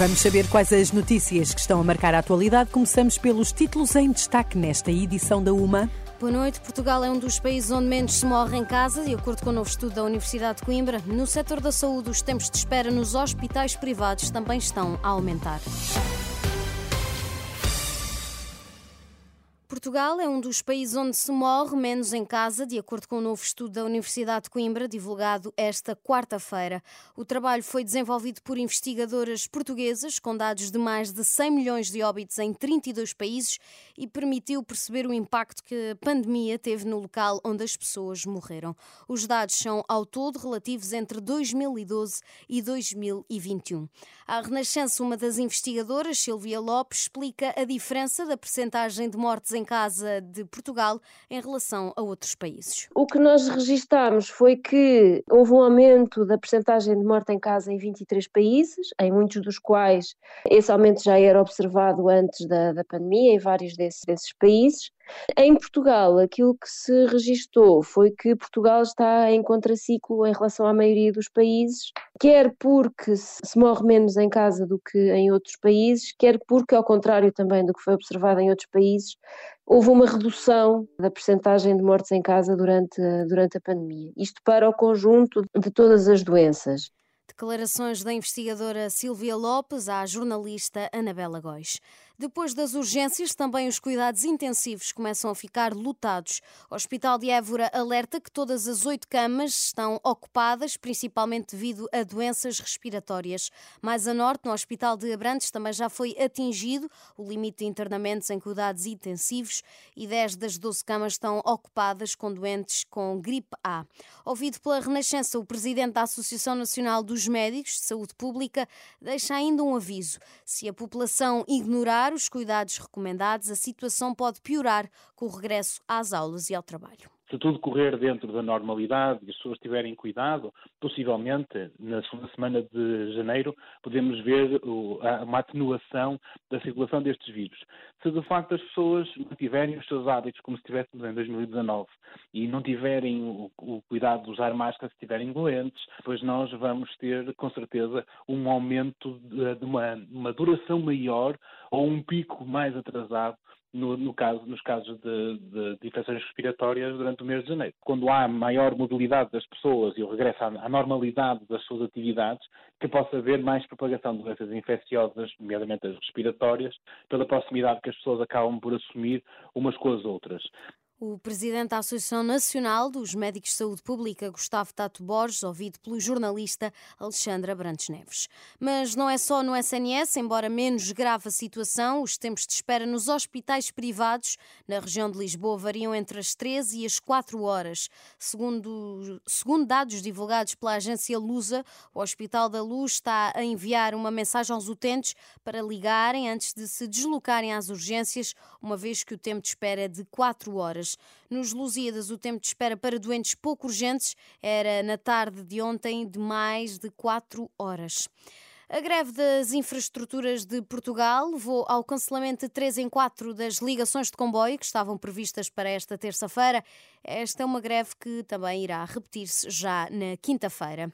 Vamos saber quais as notícias que estão a marcar a atualidade. Começamos pelos títulos em destaque nesta edição da UMA. Boa noite. Portugal é um dos países onde menos se morre em casa, de acordo com o novo estudo da Universidade de Coimbra. No setor da saúde, os tempos de espera nos hospitais privados também estão a aumentar. Portugal é um dos países onde se morre menos em casa, de acordo com um novo estudo da Universidade de Coimbra, divulgado esta quarta-feira. O trabalho foi desenvolvido por investigadoras portuguesas, com dados de mais de 100 milhões de óbitos em 32 países, e permitiu perceber o impacto que a pandemia teve no local onde as pessoas morreram. Os dados são, ao todo, relativos entre 2012 e 2021. A Renascença, uma das investigadoras, Silvia Lopes, explica a diferença da percentagem de mortes em casa de Portugal em relação a outros países. O que nós registámos foi que houve um aumento da percentagem de morte em casa em 23 países, em muitos dos quais esse aumento já era observado antes da, da pandemia, em vários desses, desses países. Em Portugal, aquilo que se registou foi que Portugal está em contraciclo em relação à maioria dos países, quer porque se morre menos em casa do que em outros países, quer porque, ao contrário também do que foi observado em outros países, houve uma redução da percentagem de mortes em casa durante, durante a pandemia. Isto para o conjunto de todas as doenças. Declarações da investigadora Silvia Lopes à jornalista Anabela Góis. Depois das urgências, também os cuidados intensivos começam a ficar lotados. O Hospital de Évora alerta que todas as oito camas estão ocupadas, principalmente devido a doenças respiratórias. Mais a norte, no Hospital de Abrantes, também já foi atingido o limite de internamentos em cuidados intensivos e 10 das 12 camas estão ocupadas com doentes com gripe A. Ouvido pela Renascença, o presidente da Associação Nacional dos Médicos de Saúde Pública deixa ainda um aviso. Se a população ignorar os cuidados recomendados, a situação pode piorar com o regresso às aulas e ao trabalho se tudo correr dentro da normalidade e as pessoas tiverem cuidado, possivelmente na segunda semana de janeiro podemos ver uma atenuação da circulação destes vírus. Se de facto as pessoas mantiverem os seus hábitos como se estivéssemos em 2019 e não tiverem o, o cuidado de usar máscara se estiverem doentes, depois nós vamos ter com certeza um aumento de, de uma, uma duração maior ou um pico mais atrasado no, no caso, nos casos de, de, de, infecções respiratórias durante o mês de janeiro. Quando há maior mobilidade das pessoas e o regresso à, à normalidade das suas atividades, que possa haver mais propagação de doenças infecciosas, nomeadamente as respiratórias, pela proximidade que as pessoas acabam por assumir umas com as outras. O presidente da Associação Nacional dos Médicos de Saúde Pública, Gustavo Tato Borges, ouvido pelo jornalista Alexandra Brantes Neves. Mas não é só no SNS, embora menos grave a situação, os tempos de espera nos hospitais privados na região de Lisboa variam entre as 13 e as 4 horas. Segundo, segundo dados divulgados pela agência Lusa, o Hospital da Luz está a enviar uma mensagem aos utentes para ligarem antes de se deslocarem às urgências, uma vez que o tempo de espera é de 4 horas. Nos Lusíadas, o tempo de espera para doentes pouco urgentes era, na tarde de ontem, de mais de 4 horas. A greve das infraestruturas de Portugal levou ao cancelamento de 3 em 4 das ligações de comboio que estavam previstas para esta terça-feira. Esta é uma greve que também irá repetir-se já na quinta-feira.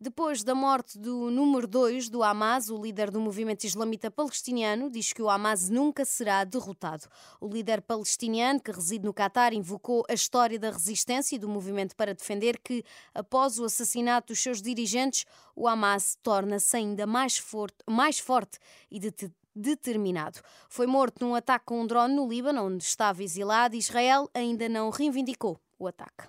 Depois da morte do número 2 do Hamas, o líder do movimento islamita palestiniano diz que o Hamas nunca será derrotado. O líder palestiniano, que reside no Catar, invocou a história da resistência e do movimento para defender que, após o assassinato dos seus dirigentes, o Hamas torna-se ainda mais forte, mais forte e de determinado. Foi morto num ataque com um drone no Líbano, onde estava exilado. Israel ainda não reivindicou o ataque.